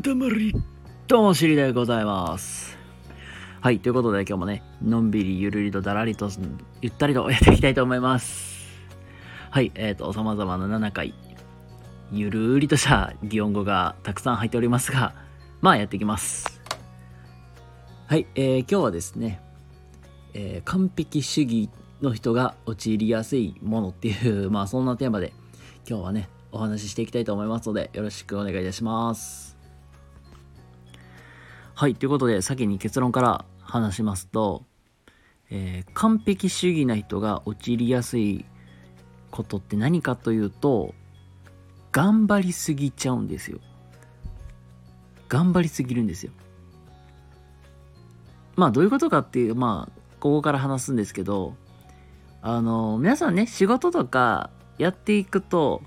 塊。どうもしりでございます。はいということで今日もねのんびりゆるりとだらりとゆったりとやっていきたいと思います。はいえっ、ー、と様々な7回ゆるりとした擬音語がたくさん入っておりますがまあやっていきます。はいえー、今日はですね、えー、完璧主義の人が陥りやすいものっていう まあそんなテーマで今日はねお話ししていきたいと思いますので、よろしくお願いいたします。はい、ということで、先に結論から話しますと、えー、完璧主義な人が陥りやすいことって何かというと、頑張りすぎちゃうんですよ。頑張りすぎるんですよ。まあ、どういうことかっていう、まあ、ここから話すんですけど、あの、皆さんね、仕事とかやっていくと、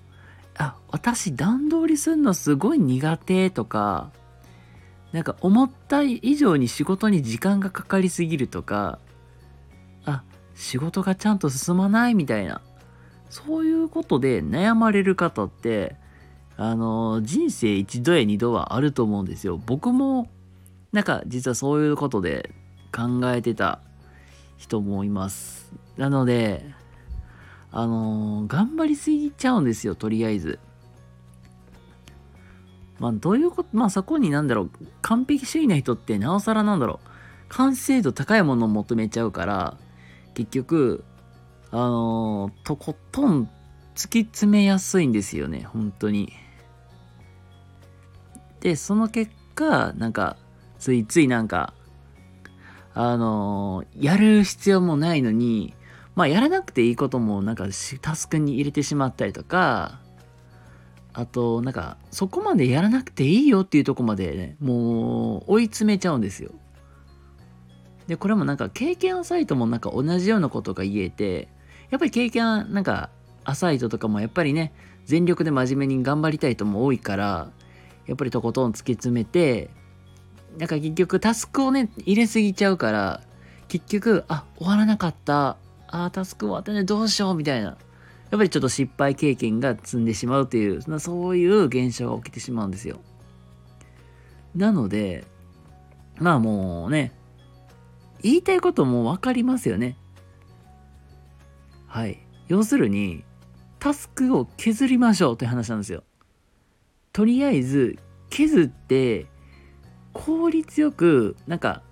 あ、私段取りするのすごい苦手とか、なんか思った以上に仕事に時間がかかりすぎるとか、あ、仕事がちゃんと進まないみたいな、そういうことで悩まれる方って、あの、人生一度や二度はあると思うんですよ。僕も、なんか実はそういうことで考えてた人もいます。なので、あの、頑張りすぎちゃうんですよ、とりあえず。まあ、どういうこと、まあ、そこになんだろう、完璧主義な人ってなおさらなんだろう、完成度高いものを求めちゃうから、結局、あのー、とことん突き詰めやすいんですよね、本当に。で、その結果、なんか、ついついなんか、あのー、やる必要もないのに、まあやらなくていいこともなんかタスクに入れてしまったりとか、あとなんかそこまでやらなくていいよっていうとこまでね、もう追い詰めちゃうんですよ。で、これもなんか経験浅いともなんか同じようなことが言えて、やっぱり経験なんか浅い人とかもやっぱりね、全力で真面目に頑張りたい人も多いから、やっぱりとことん突き詰めて、なんか結局タスクをね、入れすぎちゃうから、結局、あ、終わらなかった。ああ、タスク終わったね、どうしようみたいな。やっぱりちょっと失敗経験が積んでしまうという、そういう現象が起きてしまうんですよ。なので、まあもうね、言いたいことも分かりますよね。はい。要するに、タスクを削りましょうという話なんですよ。とりあえず、削って、効率よく、なんか、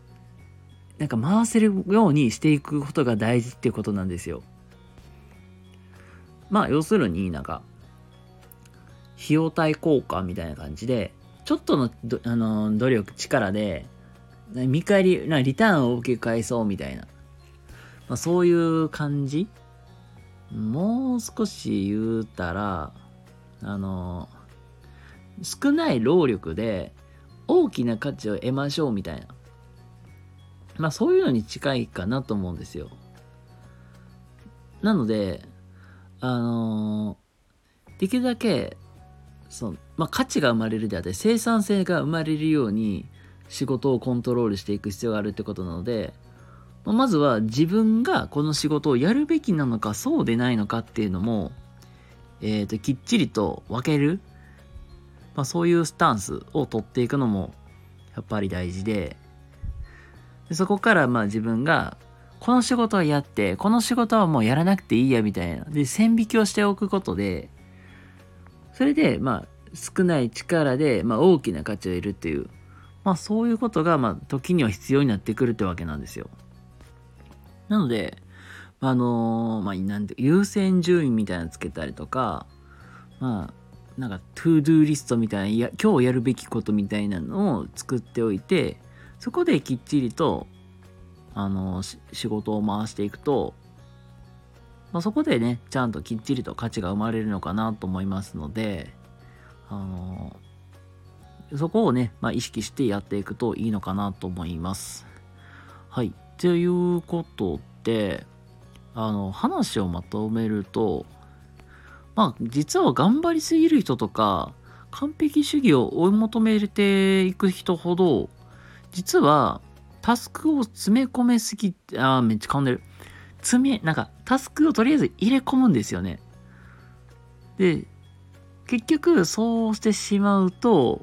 なんか回せるようにしていくことが大事っていうことなんですよ。まあ要するになんか費用対効果みたいな感じでちょっとのあの努力力で見返りなリターンを受け返そうみたいな、まあ、そういう感じ？もう少し言うたらあの少ない労力で大きな価値を得ましょうみたいな。まあそういうのに近いかなと思うんですよ。なので、あのー、できるだけ、その、まあ価値が生まれるであって生産性が生まれるように仕事をコントロールしていく必要があるってことなので、まあ、まずは自分がこの仕事をやるべきなのかそうでないのかっていうのも、えっ、ー、と、きっちりと分ける、まあそういうスタンスを取っていくのもやっぱり大事で、でそこからまあ自分がこの仕事はやってこの仕事はもうやらなくていいやみたいな。で線引きをしておくことでそれでまあ少ない力でまあ大きな価値を得るっていう。まあそういうことがまあ時には必要になってくるってわけなんですよ。なのであのー、まあなんで優先順位みたいなのつけたりとかまあなんか To Do リストみたいないや今日やるべきことみたいなのを作っておいてそこできっちりと、あの、仕事を回していくと、まあ、そこでね、ちゃんときっちりと価値が生まれるのかなと思いますので、あの、そこをね、まあ、意識してやっていくといいのかなと思います。はい。ということで、あの、話をまとめると、まあ、実は頑張りすぎる人とか、完璧主義を追い求めていく人ほど、実は、タスクを詰め込めすぎ、あめっちゃ噛んでる。詰め、なんか、タスクをとりあえず入れ込むんですよね。で、結局、そうしてしまうと、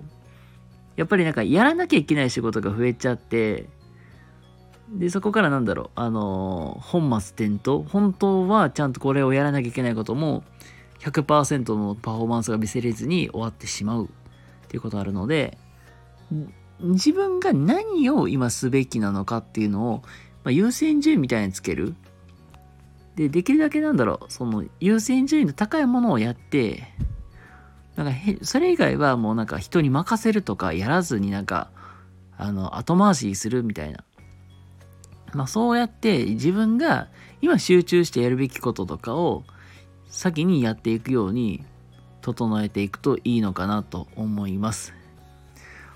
やっぱりなんかやらなきゃいけない仕事が増えちゃって、で、そこからなんだろう、あのー、本末転倒。本当はちゃんとこれをやらなきゃいけないことも、100%のパフォーマンスが見せれずに終わってしまうっていうことあるので、自分が何を今すべきなのかっていうのを、まあ、優先順位みたいにつける。で、できるだけなんだろう、その優先順位の高いものをやって、なんかへそれ以外はもうなんか人に任せるとかやらずになんか、あの、後回しするみたいな。まあそうやって自分が今集中してやるべきこととかを先にやっていくように整えていくといいのかなと思います。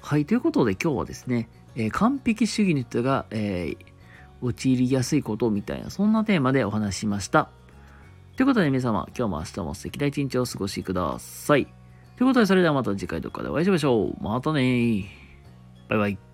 はい、ということで今日はですね、えー、完璧主義の人が、えー、陥りやすいことみたいな、そんなテーマでお話ししました。ということで皆様、今日も明日も素敵な一日をお過ごしください。ということで、それではまた次回どっかでお会いしましょう。またねバイバイ。